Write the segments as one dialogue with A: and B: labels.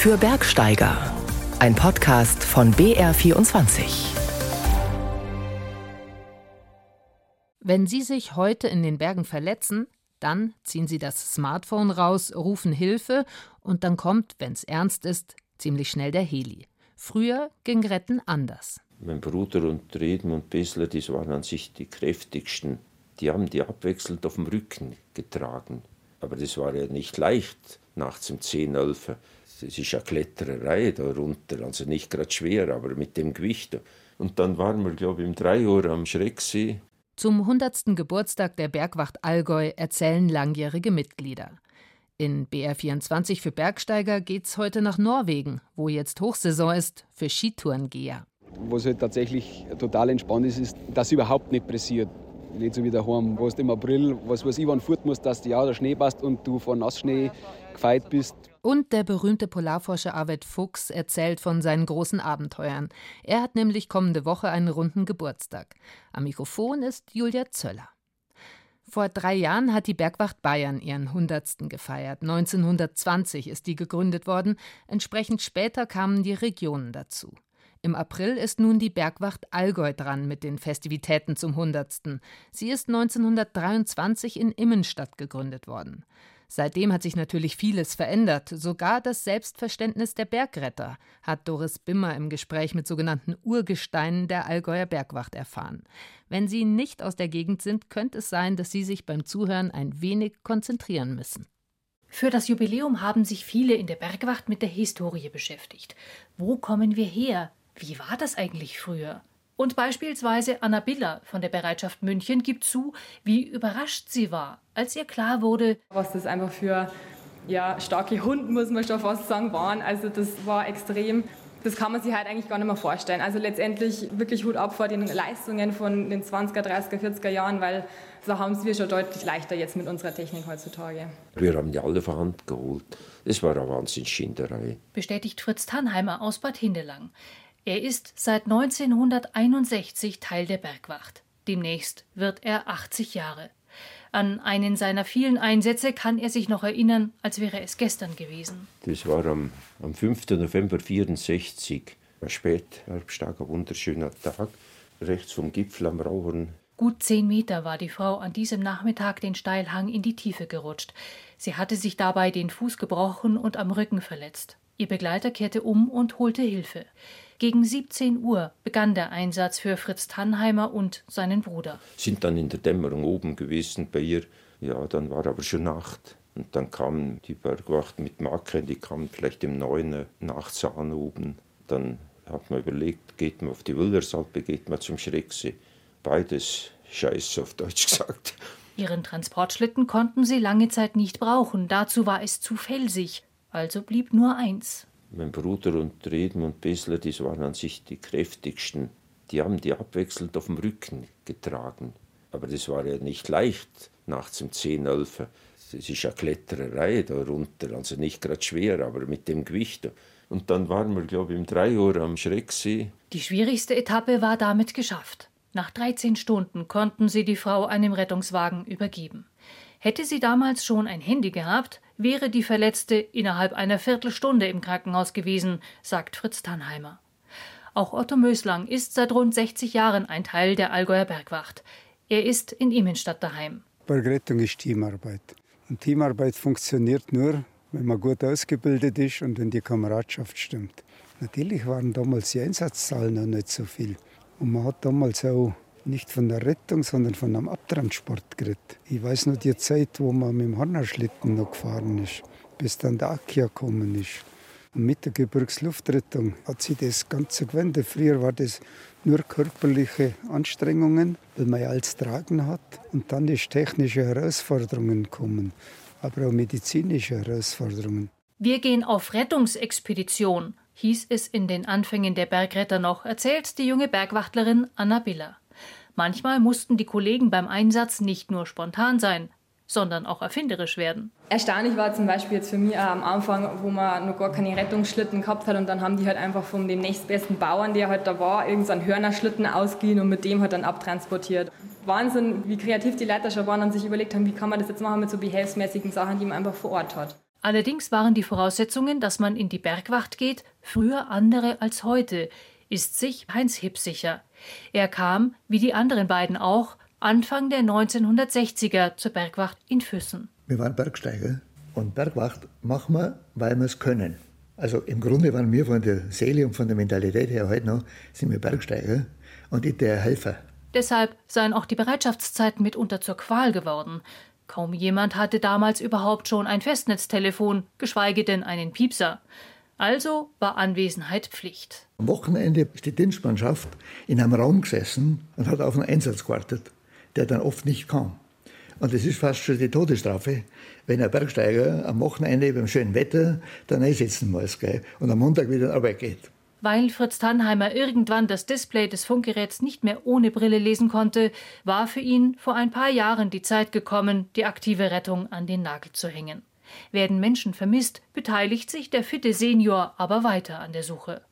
A: Für Bergsteiger. Ein Podcast von BR24.
B: Wenn Sie sich heute in den Bergen verletzen, dann ziehen Sie das Smartphone raus, rufen Hilfe und dann kommt, wenn's ernst ist, ziemlich schnell der Heli. Früher ging Retten anders.
C: Mein Bruder und Redmund Bessler, die waren an sich die kräftigsten. Die haben die abwechselnd auf dem Rücken getragen. Aber das war ja nicht leicht nachts um 10, 11. Das ist ja Klettererei da runter, also nicht gerade schwer, aber mit dem Gewicht. Und dann waren wir, glaube ich, um 3 Uhr am Schrecksee.
B: Zum 100. Geburtstag der Bergwacht Allgäu erzählen langjährige Mitglieder. In BR24 für Bergsteiger geht's heute nach Norwegen, wo jetzt Hochsaison ist für Skitourengeher.
D: Was halt tatsächlich total entspannt ist, ist, dass überhaupt nicht pressiert nicht so wie daheim, wo du im April, was weiß ich, wann fort musst, dass dir ja der Schnee passt und du von Nassschnee gefeit bist.
B: Und der berühmte Polarforscher Arvid Fuchs erzählt von seinen großen Abenteuern. Er hat nämlich kommende Woche einen runden Geburtstag. Am Mikrofon ist Julia Zöller. Vor drei Jahren hat die Bergwacht Bayern ihren 100. gefeiert. 1920 ist die gegründet worden. Entsprechend später kamen die Regionen dazu. Im April ist nun die Bergwacht Allgäu dran mit den Festivitäten zum 100. Sie ist 1923 in Immenstadt gegründet worden. Seitdem hat sich natürlich vieles verändert, sogar das Selbstverständnis der Bergretter, hat Doris Bimmer im Gespräch mit sogenannten Urgesteinen der Allgäuer Bergwacht erfahren. Wenn Sie nicht aus der Gegend sind, könnte es sein, dass Sie sich beim Zuhören ein wenig konzentrieren müssen.
E: Für das Jubiläum haben sich viele in der Bergwacht mit der Historie beschäftigt. Wo kommen wir her? Wie war das eigentlich früher? Und beispielsweise Anna Biller von der Bereitschaft München gibt zu, wie überrascht sie war, als ihr klar wurde,
F: was das einfach für ja, starke Hunde, muss man schon fast sagen, waren. Also das war extrem. Das kann man sich halt eigentlich gar nicht mehr vorstellen. Also letztendlich wirklich Hut ab vor den Leistungen von den 20er, 30er, 40er Jahren, weil so haben es wir schon deutlich leichter jetzt mit unserer Technik heutzutage.
C: Wir haben die alle von Hand geholt. Das war eine Wahnsinnsschinderei.
E: Bestätigt Fritz Tannheimer aus Bad Hindelang. Er ist seit 1961 Teil der Bergwacht. Demnächst wird er 80 Jahre. An einen seiner vielen Einsätze kann er sich noch erinnern, als wäre es gestern gewesen.
C: Das war am, am 5. November 1964. Ein spätherbstarker, wunderschöner Tag. Rechts vom Gipfel am Rauhorn.
E: Gut zehn Meter war die Frau an diesem Nachmittag den Steilhang in die Tiefe gerutscht. Sie hatte sich dabei den Fuß gebrochen und am Rücken verletzt. Ihr Begleiter kehrte um und holte Hilfe. Gegen 17 Uhr begann der Einsatz für Fritz Tannheimer und seinen Bruder.
C: Sind dann in der Dämmerung oben gewesen bei ihr. Ja, dann war aber schon Nacht. Und dann kam die Bergwacht mit Marke, die kam vielleicht im Neuen nachts an oben. Dann hat man überlegt, geht man auf die Wildersalpe, geht man zum Schrecksee. Beides scheiße auf Deutsch gesagt.
E: Ihren Transportschlitten konnten sie lange Zeit nicht brauchen, dazu war es zu felsig. Also blieb nur eins,
C: mein Bruder und Redmund Bessler, die waren an sich die kräftigsten. Die haben die abwechselnd auf dem Rücken getragen. Aber das war ja nicht leicht, nachts um 10, 11. Das ist ja Klettererei da runter, also nicht gerade schwer, aber mit dem Gewicht. Und dann waren wir, glaube ich, um 3 Uhr am Schrecksee.
E: Die schwierigste Etappe war damit geschafft. Nach 13 Stunden konnten sie die Frau einem Rettungswagen übergeben. Hätte sie damals schon ein Handy gehabt, wäre die Verletzte innerhalb einer Viertelstunde im Krankenhaus gewesen, sagt Fritz Tannheimer. Auch Otto Möslang ist seit rund 60 Jahren ein Teil der Allgäuer Bergwacht. Er ist in Immenstadt daheim.
G: Bergrettung ist Teamarbeit. Und Teamarbeit funktioniert nur, wenn man gut ausgebildet ist und wenn die Kameradschaft stimmt. Natürlich waren damals die Einsatzzahlen noch nicht so viel. Und man hat damals auch nicht von der Rettung, sondern von einem Abtransport geredet. Ich weiß noch die Zeit, wo man mit dem Hannerschlitten noch gefahren ist, bis dann der Akia gekommen ist. Und mit der Gebirgslufrettung hat sich das Ganze gewendet. Früher war das nur körperliche Anstrengungen, weil man ja alles tragen hat. Und dann ist technische Herausforderungen kommen, aber auch medizinische Herausforderungen.
E: Wir gehen auf Rettungsexpedition, hieß es in den Anfängen der Bergretter noch, erzählt die junge Bergwachtlerin Anna Biller. Manchmal mussten die Kollegen beim Einsatz nicht nur spontan sein, sondern auch erfinderisch werden.
F: Erstaunlich war zum Beispiel jetzt für mich am Anfang, wo man noch gar keine Rettungsschlitten gehabt hat und dann haben die halt einfach von dem nächstbesten Bauern, der halt da war, irgendeinen Hörnerschlitten ausgeliehen und mit dem halt dann abtransportiert. Wahnsinn, wie kreativ die Leiter schon waren und sich überlegt haben, wie kann man das jetzt machen mit so behelfsmäßigen Sachen, die man einfach vor Ort hat.
E: Allerdings waren die Voraussetzungen, dass man in die Bergwacht geht, früher andere als heute, ist sich Heinz Hipp sicher. Er kam, wie die anderen beiden auch, Anfang der 1960er zur Bergwacht in Füssen.
H: Wir waren Bergsteiger und Bergwacht machen wir, weil wir es können. Also im Grunde waren wir von der Seele und von der Mentalität her heute noch, sind wir Bergsteiger und ich der Helfer.
E: Deshalb seien auch die Bereitschaftszeiten mitunter zur Qual geworden. Kaum jemand hatte damals überhaupt schon ein Festnetztelefon, geschweige denn einen Piepser. Also war Anwesenheit Pflicht.
H: Am Wochenende ist die Dienstmannschaft in einem Raum gesessen und hat auf einen Einsatz gewartet, der dann oft nicht kam. Und das ist fast schon die Todesstrafe, wenn ein Bergsteiger am Wochenende beim schönen Wetter dann einsetzen muss gell, und am Montag wieder in Arbeit geht.
E: Weil Fritz Tannheimer irgendwann das Display des Funkgeräts nicht mehr ohne Brille lesen konnte, war für ihn vor ein paar Jahren die Zeit gekommen, die aktive Rettung an den Nagel zu hängen. Werden Menschen vermisst, beteiligt sich der fitte Senior aber weiter an der Suche.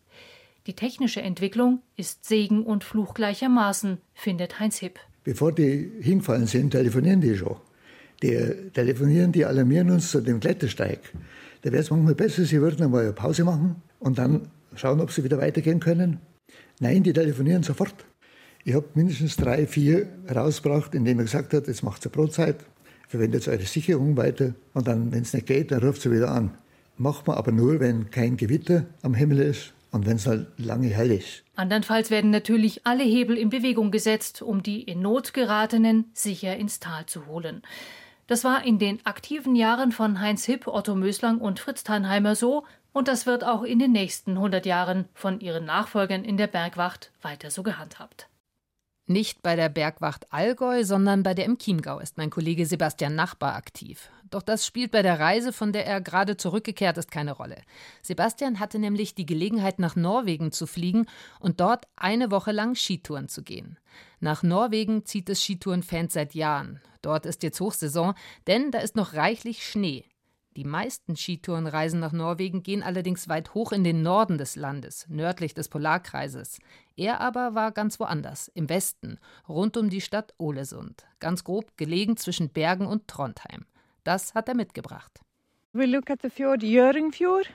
E: Die technische Entwicklung ist Segen und Fluch gleichermaßen, findet Heinz Hipp.
H: Bevor die hingefallen sind, telefonieren die schon. Die telefonieren, die alarmieren uns zu dem Klettersteig. Da wäre es manchmal besser, sie würden einmal eine Pause machen und dann schauen, ob sie wieder weitergehen können. Nein, die telefonieren sofort. Ich habe mindestens drei, vier rausgebracht, indem er gesagt hat, jetzt macht ihr Brotzeit, verwendet eure Sicherung weiter und dann, wenn es nicht geht, dann ruft sie wieder an. Macht man aber nur, wenn kein Gewitter am Himmel ist und wenn es halt lange hell ist.
E: Andernfalls werden natürlich alle Hebel in Bewegung gesetzt, um die in Not geratenen sicher ins Tal zu holen. Das war in den aktiven Jahren von Heinz Hipp, Otto Möslang und Fritz Tannheimer so, und das wird auch in den nächsten 100 Jahren von ihren Nachfolgern in der Bergwacht weiter so gehandhabt.
B: Nicht bei der Bergwacht Allgäu, sondern bei der im Chiemgau ist mein Kollege Sebastian Nachbar aktiv. Doch das spielt bei der Reise, von der er gerade zurückgekehrt ist, keine Rolle. Sebastian hatte nämlich die Gelegenheit, nach Norwegen zu fliegen und dort eine Woche lang Skitouren zu gehen. Nach Norwegen zieht es Skitourenfans seit Jahren. Dort ist jetzt Hochsaison, denn da ist noch reichlich Schnee. Die meisten Skitourenreisen nach Norwegen gehen allerdings weit hoch in den Norden des Landes, nördlich des Polarkreises. Er aber war ganz woanders, im Westen, rund um die Stadt Ålesund, ganz grob gelegen zwischen Bergen und Trondheim. Das hat er mitgebracht.
I: We look at the fjord Gjøringfjord,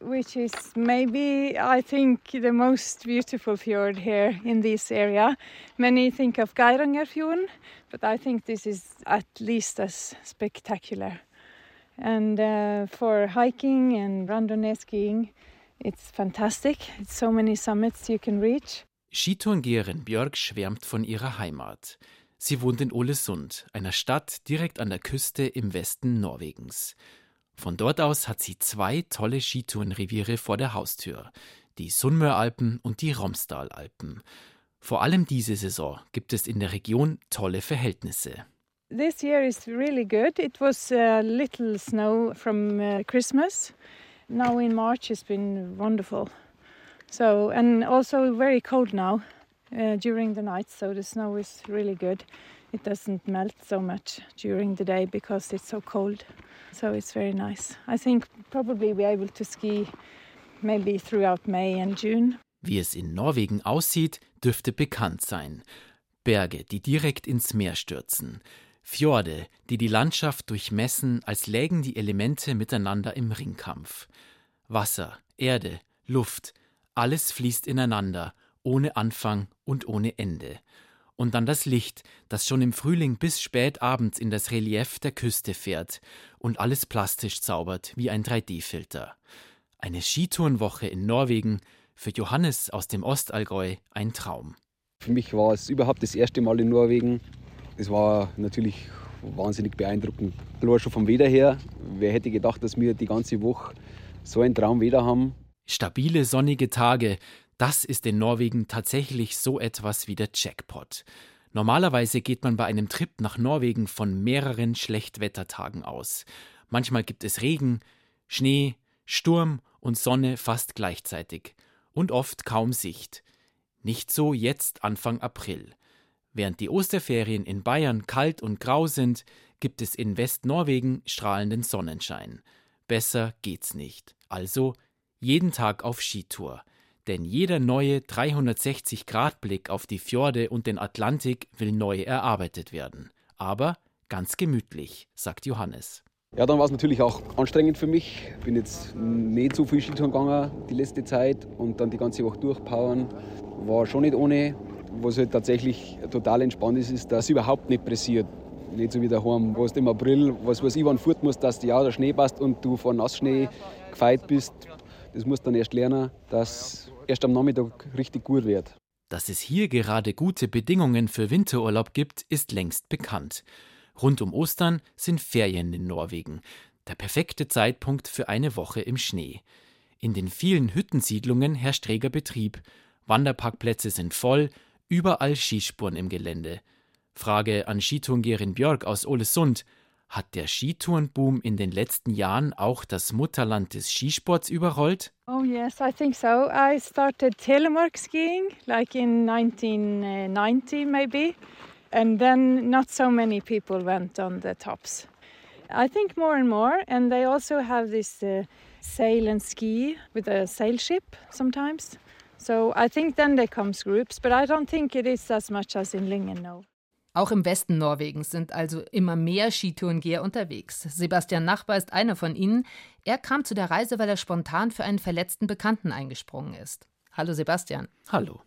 I: which is maybe I think the most beautiful fjord here in this area. Many think of Geirangerfjorden, but I think this is at least as spectacular. And uh, for hiking and randonnée skiing, it's fantastic. It's so many summits you can reach.
J: Skitourengeherin Björk schwärmt von ihrer Heimat. Sie wohnt in Ålesund, einer Stadt direkt an der Küste im Westen Norwegens. Von dort aus hat sie zwei tolle Skitourenreviere vor der Haustür, die Sunnmöralpen und die Romsdalalpen. Vor allem diese Saison gibt es in der Region tolle Verhältnisse.
I: This year is really good. It was a little snow from uh, Christmas. Now in March it's been wonderful. So and also very cold now uh, during the night. So the snow is really good. It doesn't melt so much during the day because it's so cold. So it's very nice. I think probably be able to ski maybe throughout May and June.
J: Wie es in Norwegen aussieht, dürfte bekannt sein. Berge, die direkt ins Meer stürzen. Fjorde, die die Landschaft durchmessen, als lägen die Elemente miteinander im Ringkampf. Wasser, Erde, Luft, alles fließt ineinander, ohne Anfang und ohne Ende. Und dann das Licht, das schon im Frühling bis spät abends in das Relief der Küste fährt und alles plastisch zaubert wie ein 3D-Filter. Eine Skitourenwoche in Norwegen, für Johannes aus dem Ostallgäu ein Traum.
D: Für mich war es überhaupt das erste Mal in Norwegen es war natürlich wahnsinnig beeindruckend. Nur schon vom Wetter her. Wer hätte gedacht, dass wir die ganze Woche so einen Traumwetter haben?
J: Stabile sonnige Tage, das ist in Norwegen tatsächlich so etwas wie der Jackpot. Normalerweise geht man bei einem Trip nach Norwegen von mehreren Schlechtwettertagen aus. Manchmal gibt es Regen, Schnee, Sturm und Sonne fast gleichzeitig und oft kaum Sicht. Nicht so jetzt Anfang April. Während die Osterferien in Bayern kalt und grau sind, gibt es in Westnorwegen strahlenden Sonnenschein. Besser geht's nicht. Also jeden Tag auf Skitour. Denn jeder neue 360-Grad-Blick auf die Fjorde und den Atlantik will neu erarbeitet werden. Aber ganz gemütlich, sagt Johannes.
D: Ja, dann war es natürlich auch anstrengend für mich. Ich Bin jetzt nicht so viel Skitouren gegangen die letzte Zeit und dann die ganze Woche durchpowern. War schon nicht ohne. Was halt tatsächlich total entspannt ist, ist, dass es überhaupt nicht pressiert. Nicht so wie daheim, wo du im April, was weiß ich, wann fort musst, dass ja der Schnee passt und du vor Nassschnee gefeit bist. Das musst du dann erst lernen, dass erst am Nachmittag richtig gut wird.
J: Dass es hier gerade gute Bedingungen für Winterurlaub gibt, ist längst bekannt. Rund um Ostern sind Ferien in Norwegen. Der perfekte Zeitpunkt für eine Woche im Schnee. In den vielen Hüttensiedlungen herrscht reger Betrieb. Wanderparkplätze sind voll, überall Skispuren im Gelände. Frage an Skitourengerin Björk aus Ålesund. Hat der Skitourenboom in den letzten Jahren auch das Mutterland des Skisports überrollt?
I: Oh yes, I think so. I started telemark skiing like in 1990 maybe. And then not so many people went on the tops. I think more and more and they also have this uh, sail and ski with a sail ship sometimes. So I think then there comes groups, but I don't think it is as much as in Lingen, no.
B: Auch im Westen Norwegens sind also immer mehr Skitourengeher unterwegs. Sebastian Nachbar ist einer von ihnen. Er kam zu der Reise, weil er spontan für einen verletzten Bekannten eingesprungen ist. Hallo Sebastian.
J: Hallo.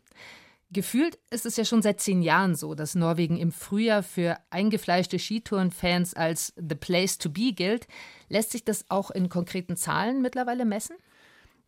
B: Gefühlt ist es ja schon seit zehn Jahren so, dass Norwegen im Frühjahr für eingefleischte Skitourenfans als The Place to Be gilt. Lässt sich das auch in konkreten Zahlen mittlerweile messen?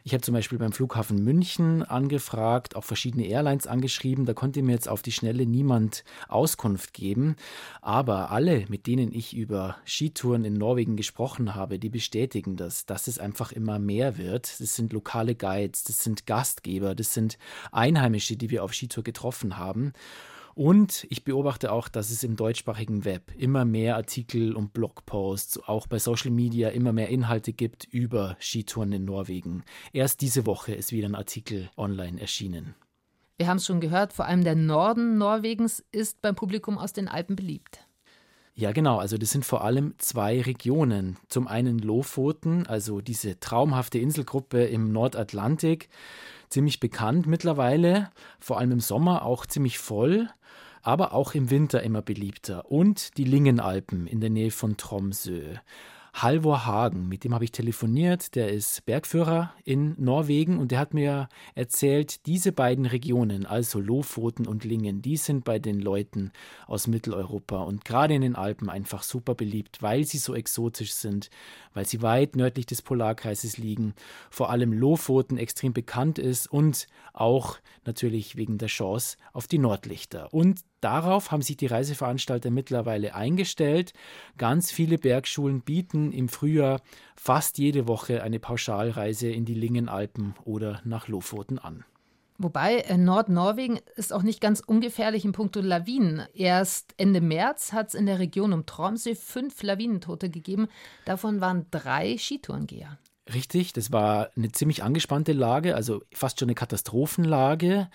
J: Ich habe zum Beispiel beim Flughafen München angefragt, auch verschiedene Airlines angeschrieben. Da konnte mir jetzt auf die Schnelle niemand Auskunft geben. Aber alle, mit denen ich über Skitouren in Norwegen gesprochen habe, die bestätigen das, dass es einfach immer mehr wird. Das sind lokale Guides, das sind Gastgeber, das sind Einheimische, die wir auf Skitour getroffen haben. Und ich beobachte auch, dass es im deutschsprachigen Web immer mehr Artikel und Blogposts, auch bei Social Media immer mehr Inhalte gibt über Skitouren in Norwegen. Erst diese Woche ist wieder ein Artikel online erschienen.
B: Wir haben es schon gehört, vor allem der Norden Norwegens ist beim Publikum aus den Alpen beliebt.
J: Ja, genau. Also das sind vor allem zwei Regionen. Zum einen Lofoten, also diese traumhafte Inselgruppe im Nordatlantik, ziemlich bekannt mittlerweile, vor allem im Sommer auch ziemlich voll aber auch im Winter immer beliebter. Und die Lingenalpen in der Nähe von Tromsø. Halvor Hagen, mit dem habe ich telefoniert, der ist Bergführer in Norwegen und der hat mir erzählt, diese beiden Regionen, also Lofoten und Lingen, die sind bei den Leuten aus Mitteleuropa und gerade in den Alpen einfach super beliebt, weil sie so exotisch sind, weil sie weit nördlich des Polarkreises liegen, vor allem Lofoten extrem bekannt ist und auch natürlich wegen der Chance auf die Nordlichter. Und Darauf haben sich die Reiseveranstalter mittlerweile eingestellt. Ganz viele Bergschulen bieten im Frühjahr fast jede Woche eine Pauschalreise in die Lingenalpen oder nach Lofoten an.
B: Wobei äh, Nordnorwegen ist auch nicht ganz ungefährlich in puncto Lawinen. Erst Ende März hat es in der Region um Tromsø fünf Lawinentote gegeben. Davon waren drei Skitourengeher.
J: Richtig, das war eine ziemlich angespannte Lage, also fast schon eine Katastrophenlage.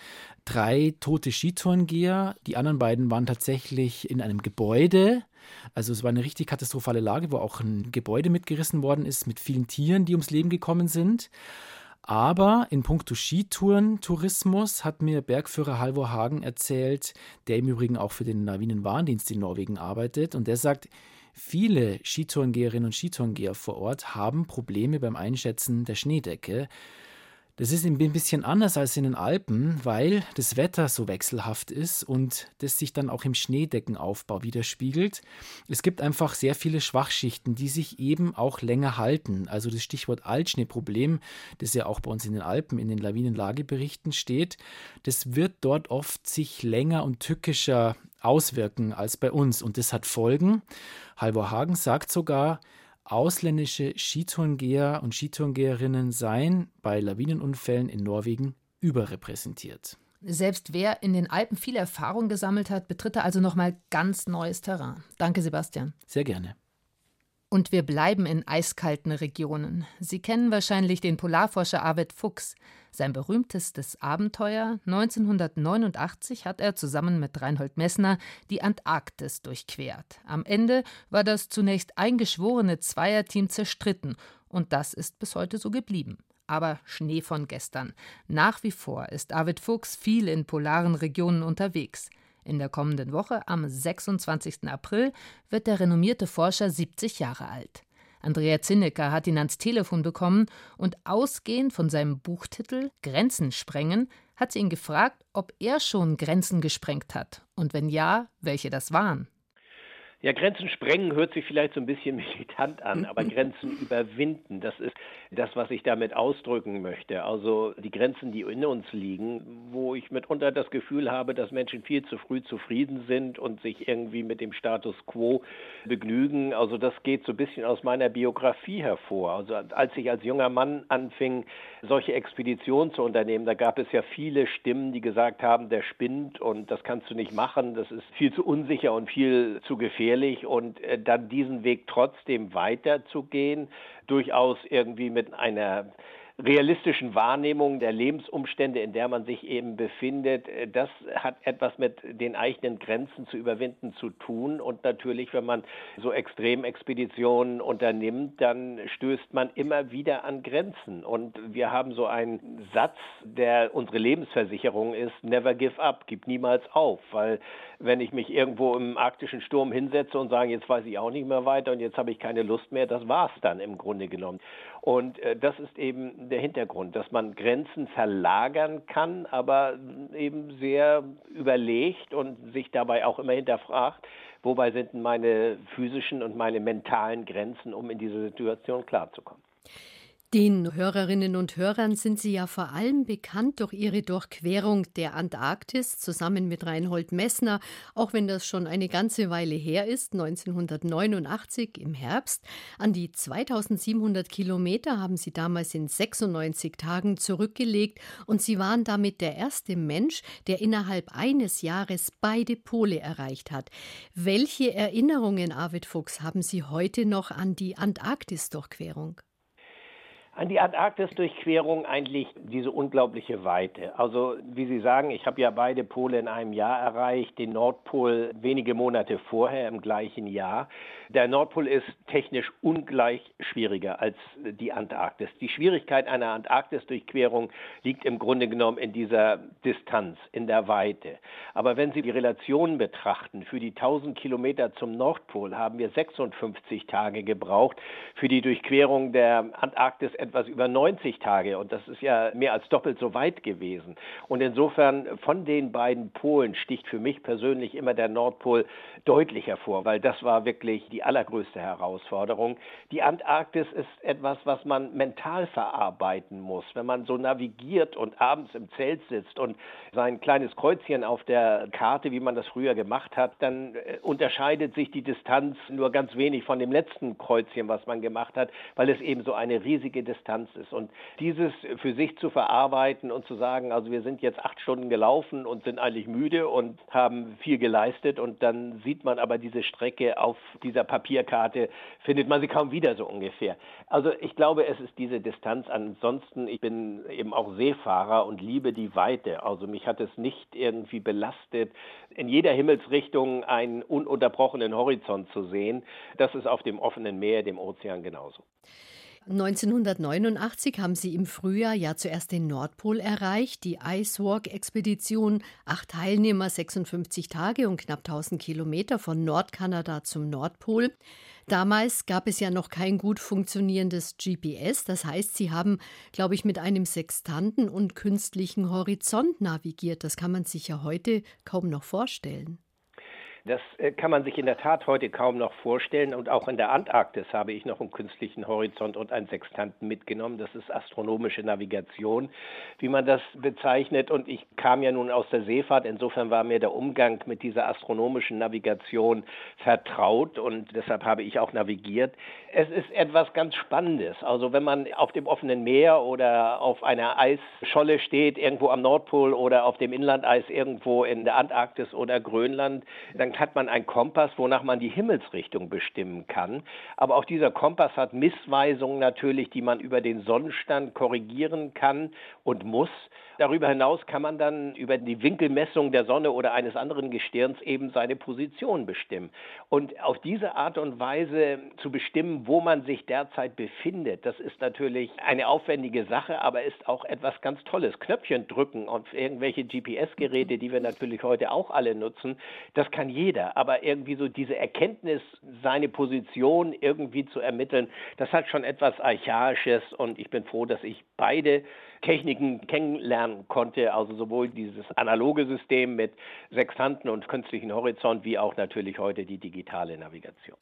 J: Drei tote Skitourengeher, die anderen beiden waren tatsächlich in einem Gebäude. Also es war eine richtig katastrophale Lage, wo auch ein Gebäude mitgerissen worden ist mit vielen Tieren, die ums Leben gekommen sind. Aber in puncto Skitouren-Tourismus hat mir Bergführer Halvor Hagen erzählt, der im Übrigen auch für den Lawinenwarndienst in Norwegen arbeitet. Und der sagt, Viele Skitourengeherinnen und Skitourengeher vor Ort haben Probleme beim Einschätzen der Schneedecke. Das ist ein bisschen anders als in den Alpen, weil das Wetter so wechselhaft ist und das sich dann auch im Schneedeckenaufbau widerspiegelt. Es gibt einfach sehr viele Schwachschichten, die sich eben auch länger halten. Also das Stichwort Altschneeproblem, das ja auch bei uns in den Alpen in den Lawinenlageberichten steht, das wird dort oft sich länger und tückischer auswirken als bei uns und das hat Folgen. Halvor Hagen sagt sogar, ausländische Skitourengeher und Skitourengeherinnen seien bei Lawinenunfällen in Norwegen überrepräsentiert.
B: Selbst wer in den Alpen viel Erfahrung gesammelt hat, betritt also nochmal ganz neues Terrain. Danke, Sebastian.
J: Sehr gerne.
B: Und wir bleiben in eiskalten Regionen. Sie kennen wahrscheinlich den Polarforscher Arvid Fuchs. Sein berühmtestes Abenteuer 1989 hat er zusammen mit Reinhold Messner die Antarktis durchquert. Am Ende war das zunächst eingeschworene Zweierteam zerstritten und das ist bis heute so geblieben. Aber Schnee von gestern. Nach wie vor ist Arvid Fuchs viel in polaren Regionen unterwegs. In der kommenden Woche, am 26. April, wird der renommierte Forscher 70 Jahre alt. Andrea Zinnecker hat ihn ans Telefon bekommen und ausgehend von seinem Buchtitel Grenzen sprengen hat sie ihn gefragt, ob er schon Grenzen gesprengt hat und wenn ja, welche das waren.
K: Ja, Grenzen sprengen hört sich vielleicht so ein bisschen militant an, aber Grenzen überwinden, das ist das, was ich damit ausdrücken möchte. Also die Grenzen, die in uns liegen, wo ich mitunter das Gefühl habe, dass Menschen viel zu früh zufrieden sind und sich irgendwie mit dem Status quo begnügen. Also das geht so ein bisschen aus meiner Biografie hervor. Also als ich als junger Mann anfing, solche Expeditionen zu unternehmen, da gab es ja viele Stimmen, die gesagt haben, der spinnt und das kannst du nicht machen, das ist viel zu unsicher und viel zu gefährlich gefährlich und äh, dann diesen Weg trotzdem weiterzugehen, durchaus irgendwie mit einer realistischen Wahrnehmung der Lebensumstände, in der man sich eben befindet, das hat etwas mit den eigenen Grenzen zu überwinden zu tun. Und natürlich, wenn man so Extremexpeditionen unternimmt, dann stößt man immer wieder an Grenzen. Und wir haben so einen Satz, der unsere Lebensversicherung ist, never give up, gib niemals auf, weil wenn ich mich irgendwo im arktischen Sturm hinsetze und sage, jetzt weiß ich auch nicht mehr weiter und jetzt habe ich keine Lust mehr, das war es dann im Grunde genommen. Und äh, das ist eben der Hintergrund, dass man Grenzen verlagern kann, aber eben sehr überlegt und sich dabei auch immer hinterfragt, wobei sind meine physischen und meine mentalen Grenzen, um in diese Situation klarzukommen.
L: Den Hörerinnen und Hörern sind Sie ja vor allem bekannt durch Ihre Durchquerung der Antarktis zusammen mit Reinhold Messner, auch wenn das schon eine ganze Weile her ist, 1989 im Herbst. An die 2700 Kilometer haben Sie damals in 96 Tagen zurückgelegt und Sie waren damit der erste Mensch, der innerhalb eines Jahres beide Pole erreicht hat. Welche Erinnerungen, Arvid Fuchs, haben Sie heute noch an die Antarktis-Durchquerung?
K: An die Antarktis-Durchquerung eigentlich diese unglaubliche Weite. Also, wie Sie sagen, ich habe ja beide Pole in einem Jahr erreicht, den Nordpol wenige Monate vorher im gleichen Jahr. Der Nordpol ist technisch ungleich schwieriger als die Antarktis. Die Schwierigkeit einer Antarktis-Durchquerung liegt im Grunde genommen in dieser Distanz, in der Weite. Aber wenn Sie die Relationen betrachten, für die 1000 Kilometer zum Nordpol haben wir 56 Tage gebraucht, für die Durchquerung der Antarktis etwas über 90 Tage und das ist ja mehr als doppelt so weit gewesen. Und insofern von den beiden Polen sticht für mich persönlich immer der Nordpol deutlich hervor, weil das war wirklich die allergrößte Herausforderung. Die Antarktis ist etwas, was man mental verarbeiten muss. Wenn man so navigiert und abends im Zelt sitzt und sein kleines Kreuzchen auf der Karte, wie man das früher gemacht hat, dann äh, unterscheidet sich die Distanz nur ganz wenig von dem letzten Kreuzchen, was man gemacht hat, weil es eben so eine riesige Distanz ist. Und dieses für sich zu verarbeiten und zu sagen, also wir sind jetzt acht Stunden gelaufen und sind eigentlich müde und haben viel geleistet und dann sieht man aber diese Strecke auf dieser Papierkarte, findet man sie kaum wieder so ungefähr. Also ich glaube, es ist diese Distanz. Ansonsten, ich bin eben auch Seefahrer und liebe die Weite. Also mich hat es nicht irgendwie belastet, in jeder Himmelsrichtung einen ununterbrochenen Horizont zu sehen. Das ist auf dem offenen Meer, dem Ozean genauso.
L: 1989 haben sie im Frühjahr ja zuerst den Nordpol erreicht, die Icewalk-Expedition, acht Teilnehmer, 56 Tage und knapp 1000 Kilometer von Nordkanada zum Nordpol. Damals gab es ja noch kein gut funktionierendes GPS, das heißt, sie haben, glaube ich, mit einem Sextanten und künstlichen Horizont navigiert. Das kann man sich ja heute kaum noch vorstellen.
K: Das äh, kann man sich in der Tat heute kaum noch vorstellen. Und auch in der Antarktis habe ich noch einen künstlichen Horizont und einen Sextanten mitgenommen. Das ist astronomische Navigation, wie man das bezeichnet. Und ich kam ja nun aus der Seefahrt. Insofern war mir der Umgang mit dieser astronomischen Navigation vertraut und deshalb habe ich auch navigiert. Es ist etwas ganz Spannendes. Also wenn man auf dem offenen Meer oder auf einer Eisscholle steht, irgendwo am Nordpol oder auf dem Inlandeis irgendwo in der Antarktis oder Grönland, dann hat man einen Kompass, wonach man die Himmelsrichtung bestimmen kann. Aber auch dieser Kompass hat Missweisungen natürlich, die man über den Sonnenstand korrigieren kann und muss. Darüber hinaus kann man dann über die Winkelmessung der Sonne oder eines anderen Gestirns eben seine Position bestimmen. Und auf diese Art und Weise zu bestimmen, wo man sich derzeit befindet, das ist natürlich eine aufwendige Sache, aber ist auch etwas ganz Tolles. Knöpfchen drücken auf irgendwelche GPS-Geräte, die wir natürlich heute auch alle nutzen, das kann jeder jeder, aber irgendwie so diese Erkenntnis, seine Position irgendwie zu ermitteln, das hat schon etwas Archaisches und ich bin froh, dass ich beide Techniken kennenlernen konnte, also sowohl dieses analoge System mit Sextanten und künstlichen Horizont, wie auch natürlich heute die digitale Navigation.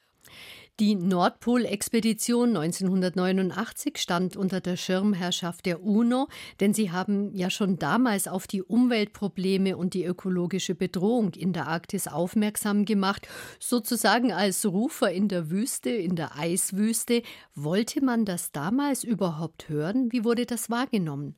L: Die Nordpol-Expedition 1989 stand unter der Schirmherrschaft der UNO, denn sie haben ja schon damals auf die Umweltprobleme und die ökologische Bedrohung in der Arktis aufmerksam gemacht, sozusagen als Rufer in der Wüste, in der Eiswüste. Wollte man das damals überhaupt hören? Wie wurde das wahrgenommen?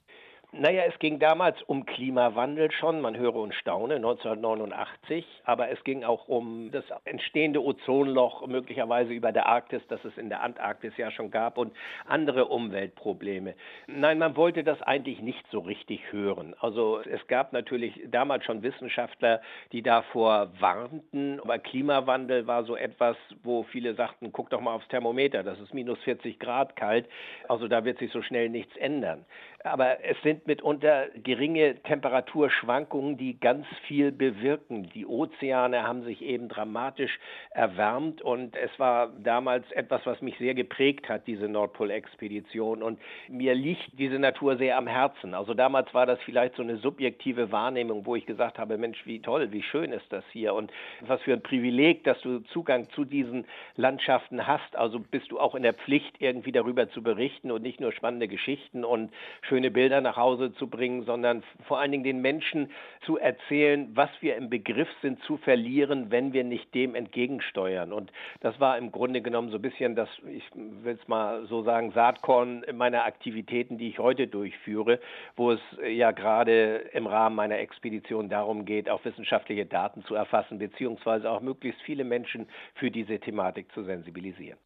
K: Naja, es ging damals um Klimawandel schon, man höre und staune, 1989, aber es ging auch um das entstehende Ozonloch, möglicherweise über der Arktis, das es in der Antarktis ja schon gab und andere Umweltprobleme. Nein, man wollte das eigentlich nicht so richtig hören. Also es gab natürlich damals schon Wissenschaftler, die davor warnten, aber Klimawandel war so etwas, wo viele sagten, guck doch mal aufs Thermometer, das ist minus 40 Grad kalt, also da wird sich so schnell nichts ändern. Aber es sind mitunter geringe Temperaturschwankungen, die ganz viel bewirken. Die Ozeane haben sich eben dramatisch erwärmt und es war damals etwas, was mich sehr geprägt hat, diese Nordpolexpedition. Und mir liegt diese Natur sehr am Herzen. Also damals war das vielleicht so eine subjektive Wahrnehmung, wo ich gesagt habe, Mensch, wie toll, wie schön ist das hier und was für ein Privileg, dass du Zugang zu diesen Landschaften hast. Also bist du auch in der Pflicht, irgendwie darüber zu berichten und nicht nur spannende Geschichten und schöne Bilder nach Hause zu bringen, sondern vor allen Dingen den Menschen zu erzählen, was wir im Begriff sind zu verlieren, wenn wir nicht dem entgegensteuern. Und das war im Grunde genommen so ein bisschen das, ich will es mal so sagen, Saatkorn meiner Aktivitäten, die ich heute durchführe, wo es ja gerade im Rahmen meiner Expedition darum geht, auch wissenschaftliche Daten zu erfassen, beziehungsweise auch möglichst viele Menschen für diese Thematik zu sensibilisieren.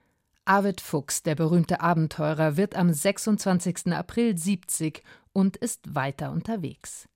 B: Arvid Fuchs, der berühmte Abenteurer, wird am 26. April 70 und ist weiter unterwegs.